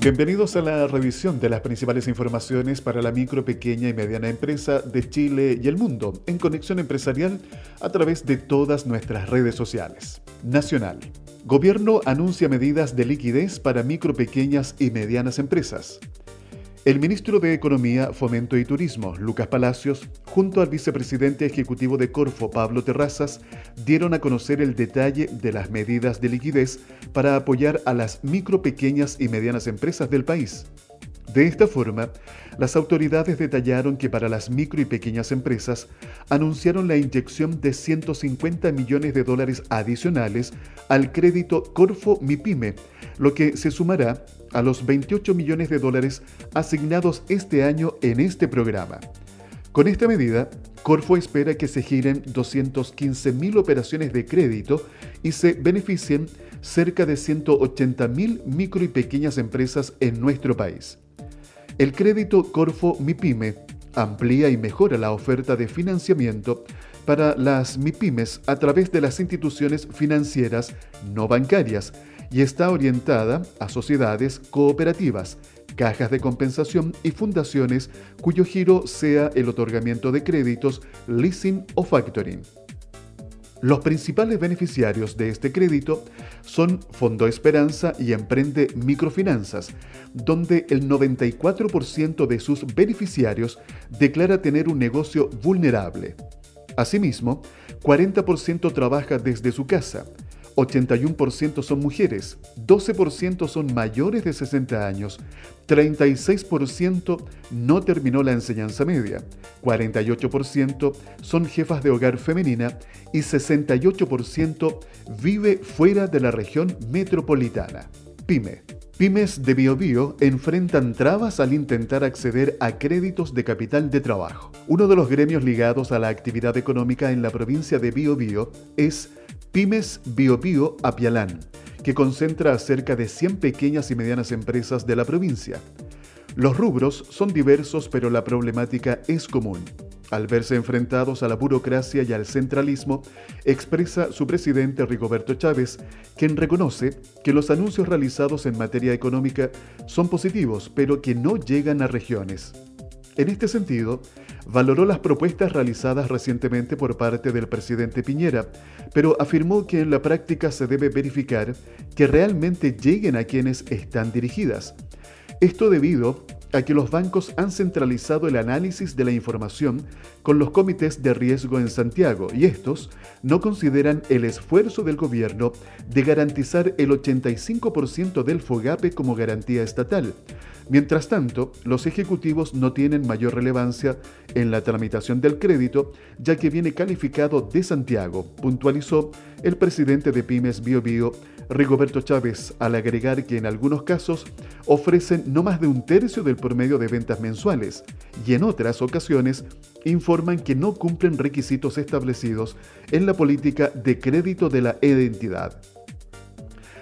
Bienvenidos a la revisión de las principales informaciones para la micro, pequeña y mediana empresa de Chile y el mundo en conexión empresarial a través de todas nuestras redes sociales. Nacional. Gobierno anuncia medidas de liquidez para micro, pequeñas y medianas empresas. El ministro de Economía, Fomento y Turismo, Lucas Palacios, junto al vicepresidente ejecutivo de Corfo, Pablo Terrazas, dieron a conocer el detalle de las medidas de liquidez para apoyar a las micro, pequeñas y medianas empresas del país. De esta forma, las autoridades detallaron que para las micro y pequeñas empresas anunciaron la inyección de 150 millones de dólares adicionales al crédito Corfo MIPYME, lo que se sumará a los 28 millones de dólares asignados este año en este programa. Con esta medida, Corfo espera que se giren 215.000 operaciones de crédito y se beneficien cerca de 180.000 micro y pequeñas empresas en nuestro país. El crédito Corfo MIPYME amplía y mejora la oferta de financiamiento para las MIPYMES a través de las instituciones financieras no bancarias y está orientada a sociedades cooperativas, cajas de compensación y fundaciones cuyo giro sea el otorgamiento de créditos, leasing o factoring. Los principales beneficiarios de este crédito son Fondo Esperanza y Emprende Microfinanzas, donde el 94% de sus beneficiarios declara tener un negocio vulnerable. Asimismo, 40% trabaja desde su casa, 81% son mujeres, 12% son mayores de 60 años, 36% no terminó la enseñanza media, 48% son jefas de hogar femenina y 68% vive fuera de la región metropolitana. PYME. Pymes de BioBio enfrentan trabas al intentar acceder a créditos de capital de trabajo. Uno de los gremios ligados a la actividad económica en la provincia de BioBio es Pymes BioBio Apialán, que concentra a cerca de 100 pequeñas y medianas empresas de la provincia. Los rubros son diversos, pero la problemática es común. Al verse enfrentados a la burocracia y al centralismo, expresa su presidente Rigoberto Chávez, quien reconoce que los anuncios realizados en materia económica son positivos, pero que no llegan a regiones. En este sentido, valoró las propuestas realizadas recientemente por parte del presidente Piñera, pero afirmó que en la práctica se debe verificar que realmente lleguen a quienes están dirigidas. Esto debido a que los bancos han centralizado el análisis de la información con los comités de riesgo en Santiago y estos no consideran el esfuerzo del gobierno de garantizar el 85% del FOGAPE como garantía estatal, Mientras tanto, los ejecutivos no tienen mayor relevancia en la tramitación del crédito, ya que viene calificado de Santiago, puntualizó el presidente de Pymes BioBio, Rigoberto Chávez, al agregar que en algunos casos ofrecen no más de un tercio del promedio de ventas mensuales y en otras ocasiones informan que no cumplen requisitos establecidos en la política de crédito de la identidad.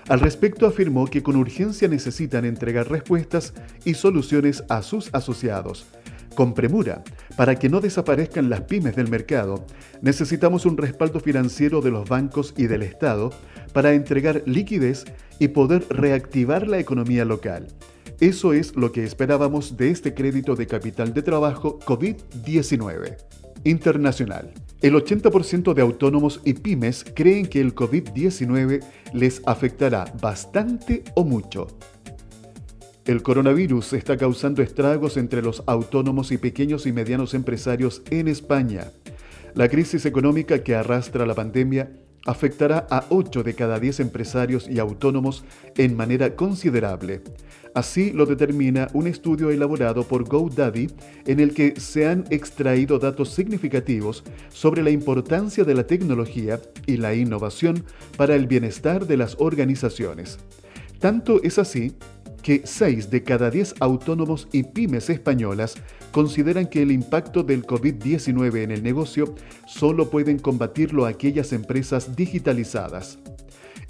Al respecto afirmó que con urgencia necesitan entregar respuestas y soluciones a sus asociados. Con premura, para que no desaparezcan las pymes del mercado, necesitamos un respaldo financiero de los bancos y del Estado para entregar liquidez y poder reactivar la economía local. Eso es lo que esperábamos de este crédito de capital de trabajo COVID-19. Internacional. El 80% de autónomos y pymes creen que el COVID-19 les afectará bastante o mucho. El coronavirus está causando estragos entre los autónomos y pequeños y medianos empresarios en España. La crisis económica que arrastra la pandemia afectará a 8 de cada 10 empresarios y autónomos en manera considerable. Así lo determina un estudio elaborado por GoDaddy en el que se han extraído datos significativos sobre la importancia de la tecnología y la innovación para el bienestar de las organizaciones. Tanto es así que 6 de cada 10 autónomos y pymes españolas consideran que el impacto del COVID-19 en el negocio solo pueden combatirlo aquellas empresas digitalizadas.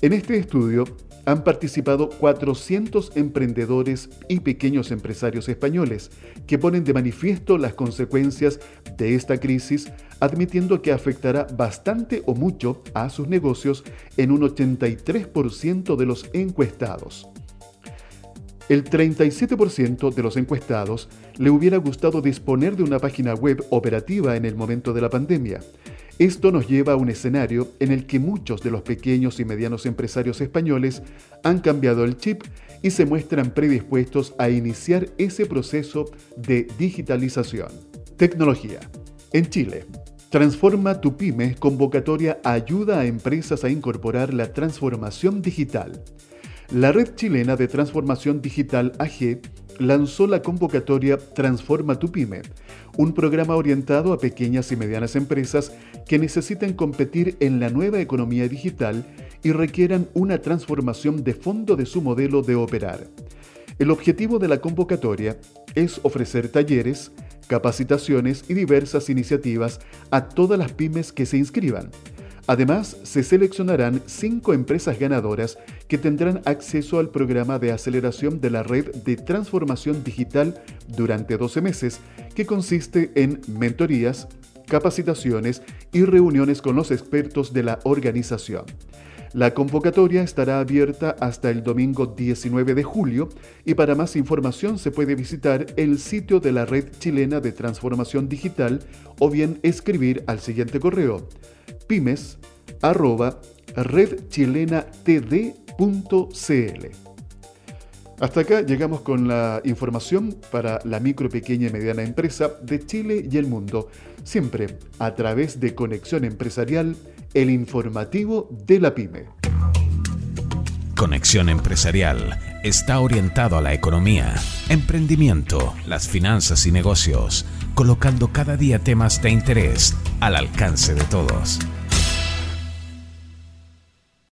En este estudio han participado 400 emprendedores y pequeños empresarios españoles que ponen de manifiesto las consecuencias de esta crisis, admitiendo que afectará bastante o mucho a sus negocios en un 83% de los encuestados. El 37% de los encuestados le hubiera gustado disponer de una página web operativa en el momento de la pandemia. Esto nos lleva a un escenario en el que muchos de los pequeños y medianos empresarios españoles han cambiado el chip y se muestran predispuestos a iniciar ese proceso de digitalización. Tecnología. En Chile, Transforma tu pyme convocatoria ayuda a empresas a incorporar la transformación digital. La Red Chilena de Transformación Digital AG lanzó la convocatoria Transforma tu pyme, un programa orientado a pequeñas y medianas empresas que necesiten competir en la nueva economía digital y requieran una transformación de fondo de su modelo de operar. El objetivo de la convocatoria es ofrecer talleres, capacitaciones y diversas iniciativas a todas las pymes que se inscriban. Además, se seleccionarán cinco empresas ganadoras que tendrán acceso al programa de aceleración de la red de transformación digital durante 12 meses, que consiste en mentorías, capacitaciones y reuniones con los expertos de la organización. La convocatoria estará abierta hasta el domingo 19 de julio y para más información se puede visitar el sitio de la Red Chilena de Transformación Digital o bien escribir al siguiente correo pymes Hasta acá llegamos con la información para la micro, pequeña y mediana empresa de Chile y el mundo, siempre a través de Conexión Empresarial el informativo de la pyme. Conexión Empresarial está orientado a la economía, emprendimiento, las finanzas y negocios, colocando cada día temas de interés al alcance de todos.